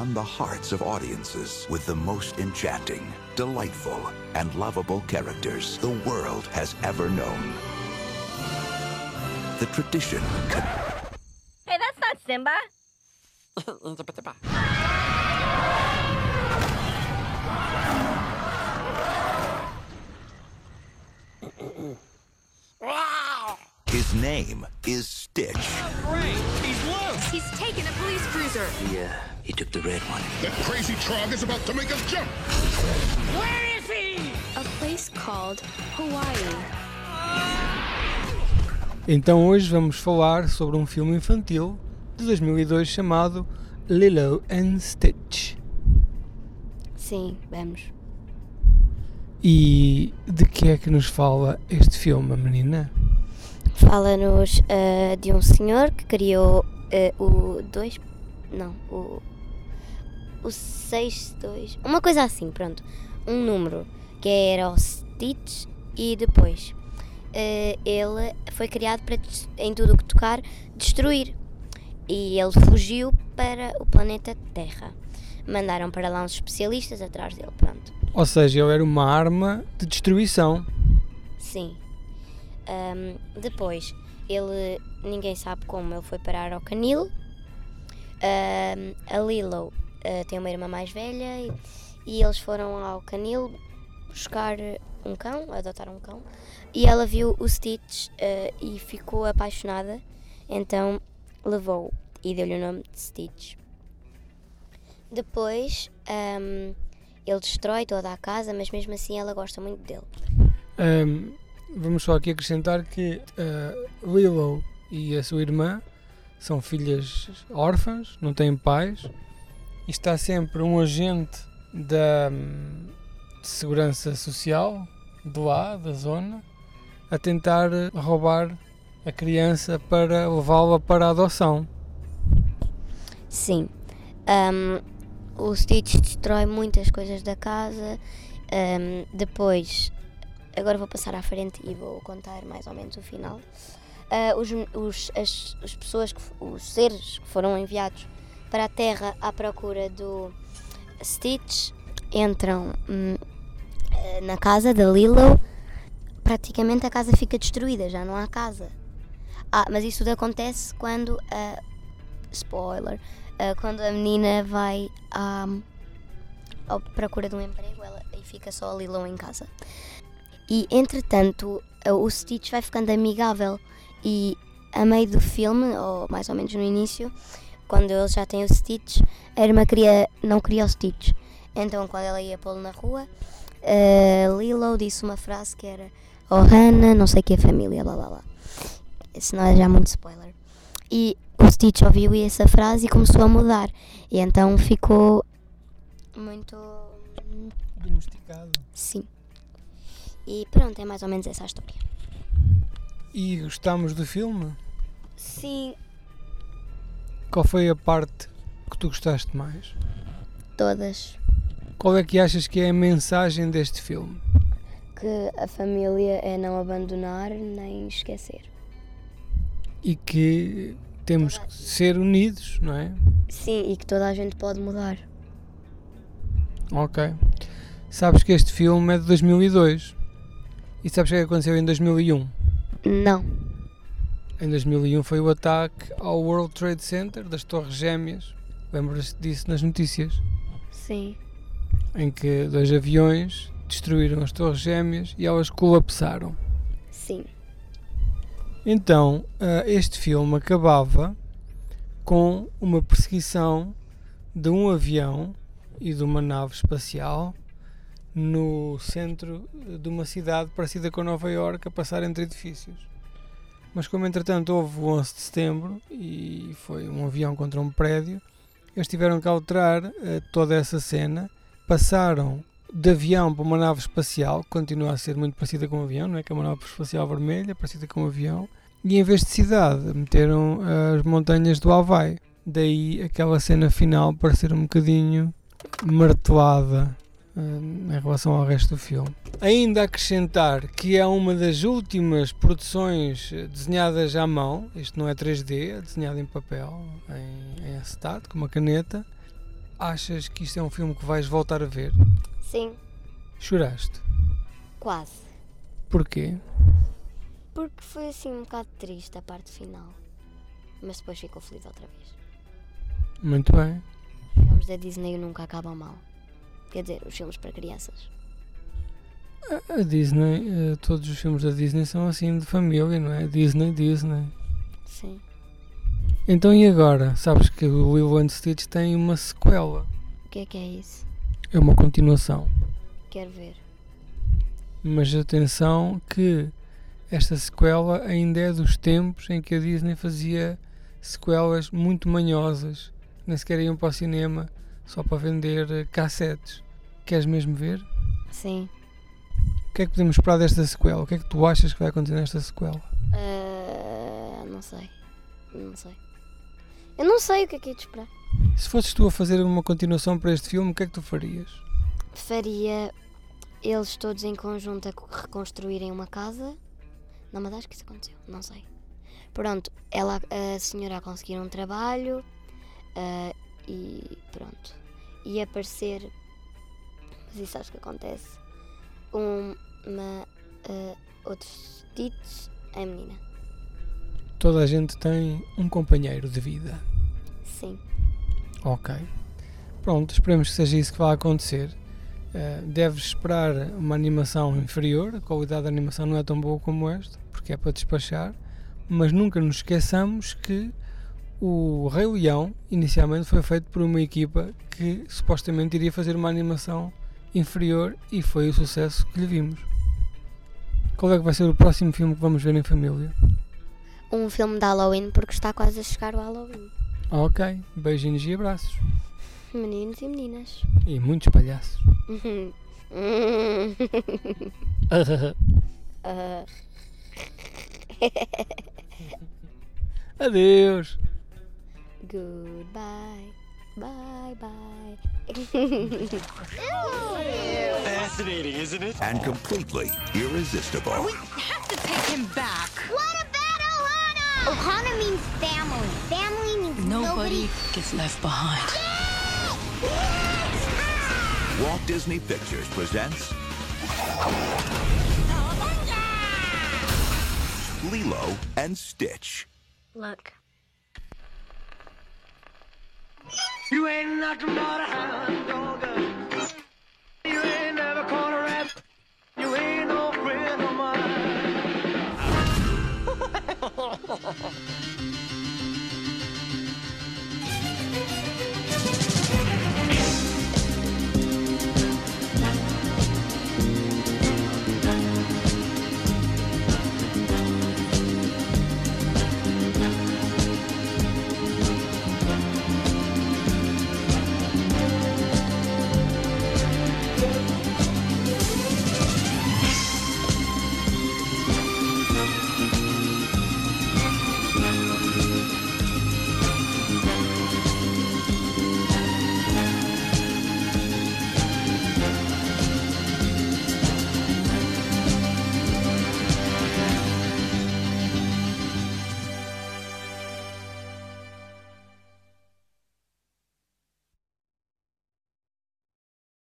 won the hearts of audiences with the most enchanting, delightful, and lovable characters the world has ever known. The tradition. Hey, that's not Simba. His name is Stitch. Great! He's loose! He's taken a police cruiser. Yeah, he took the red one. That crazy trog is about to make us jump. Where is he? A place called Hawaii. Então hoje vamos falar sobre um filme infantil de 2002 chamado Lilo and Stitch. Sim, vamos. E de que é que nos fala este filme, a menina? Fala-nos ah, de um senhor que criou ah, o 2. Não, o. O 62. Uma coisa assim, pronto. Um número que era o Stitch e depois ah, ele foi criado para em tudo o que tocar destruir. E ele fugiu para o planeta Terra. Mandaram para lá uns especialistas atrás dele, pronto. Ou seja, ele era uma arma de destruição. Sim. Ahm, depois, ele. Ninguém sabe como ele foi parar ao canil. Ahm, a Lilo ah, tem uma irmã mais velha e, e eles foram ao canil buscar um cão, adotar um cão. E ela viu o Stitch ah, e ficou apaixonada. Então levou e deu-lhe o nome de Stitch. Depois, ahm, ele destrói toda a casa, mas mesmo assim ela gosta muito dele. Ahm, vamos só aqui acrescentar que ah, Willow e a sua irmã são filhas órfãs, não têm pais, está sempre um agente da de segurança social de lá, da zona, a tentar roubar a criança para levá-la para a adoção. Sim. Ahm, o Stitch destrói muitas coisas da casa. ahm, depois, agora vou passar à frente e vou contar mais ou menos o final. Ah, os, os, as, as pessoas, que, os seres que foram enviados para a Terra à procura do Stitch entram hum, eh, na casa da Lilo. Praticamente a casa fica destruída, já não há casa. Ah, mas isso tudo acontece quando a spoiler, ah, quando a menina vai à, à procura de um emprego ela, e fica só a Lilo em casa. E entretanto, ah, o Stitch vai ficando amigável e a meio do filme, ou mais ou menos no início, quando ele já tem o Stitch, a irmã queria, não queria o Stitch. Então quando ela ia pô-lo na rua, ah, Lilo disse uma frase que era Oh Hannah, não sei que é família, blá blá blá. Isso não é já muito spoiler. E o Stitch ouviu essa frase e começou a mudar. E então ficou muito. Domesticado. Sim. E pronto, é mais ou menos essa a história. E gostamos do filme? Sim, Qual foi a parte que tu gostaste mais? todas. Qual é que achas que é a mensagem deste filme? Que a família é não abandonar nem esquecer. E que temos que ser unidos, não é? Sim, e que toda a gente pode mudar. Ok. Sabes que este filme é de 2002. E sabes o que é que aconteceu em 2001? Não. Em 2001 foi o ataque ao World Trade Center das Torres Gêmeas. Lembras-te disso nas notícias? Sim. Em que dois aviões destruíram as Torres Gêmeas e elas colapsaram. Sim. Então, ah, este filme acabava com uma perseguição de um avião e de uma nave espacial no centro de uma cidade parecida com Nova Iorque a passar entre edifícios. Mas como entretanto houve o 11 de setembro e foi um avião contra um prédio, eles tiveram que alterar eh, toda essa cena, passaram de avião para uma nave espacial, que continua a ser muito parecida com um avião, não é? Que é uma nave espacial vermelha, parecida com um avião, e em vez de cidade, meteram as montanhas do Havaí. Daí aquela cena final parecer um bocadinho martelada eh, em relação ao resto do filme. Ainda acrescentar que é uma das últimas produções eh, desenhadas à mão, isto não é 3D, é desenhado em papel, em, em acetato, com uma caneta. Achas que isto é um filme que vais voltar a ver? Sim, Choraste. quase. Porquê? Porque foi assim um bocado triste a parte final. Mas depois ficou feliz outra vez. Muito bem. Os filmes da Disney nunca acabam mal. Quer dizer, os filmes para crianças. A- Disney, eh, todos os filmes da Disney são assim de família, não é? Disney, Disney. Sim. Então e agora? Sabes que o Lilo and Stitch tem uma sequela. O que é que é isso? É uma continuação. Quero ver. Mas atenção que esta sequela ainda é dos tempos em que a Disney fazia sequelas muito manhosas. Nem sequer iam para o cinema só para vender eh, cassetes. Queres mesmo ver? Sim. O que é que podemos esperar desta sequela? O que é que tu achas que vai acontecer nesta sequela? Ah, não sei. Não sei. Eu não sei o que é que é de esperar. Se fosses tu a fazer uma continuação para este filme, o que é que tu farias? Faria eles todos em conjunto a co- reconstruírem uma casa. Não, mas acho que isso aconteceu. Não sei. Pronto, ela, a senhora a conseguir um trabalho ah, e pronto. E aparecer. Mas isso acho que acontece. Um, uma. ah, outros Stitch, a menina. Toda a gente tem um companheiro de vida. Sim. Ok. Pronto, esperemos que seja isso que vai acontecer. Eh, deves esperar uma animação inferior, a qualidade da animação não é tão boa como esta, porque é para despachar, mas nunca nos esqueçamos que o Rei Leão inicialmente foi feito por uma equipa que supostamente iria fazer uma animação inferior e foi o sucesso que lhe vimos. Qual é que vai ser o próximo filme que vamos ver em família? Um filme de Halloween porque está quase a chegar o Halloween. Ok, beijinhos e abraços. Meninos e meninas. E muitos palhaços. Adeus! goodbye. Bye bye. Fascinating, isn't it? and completely irresistible. We have to take him back. What about Ohana? Ohana means family. Family means Nobody gets left behind. Walt Disney Pictures presents Lilo and Stitch. Look. You ain't nothing but a hound dog. You ain't never caught a rat. You ain't no friend of mine.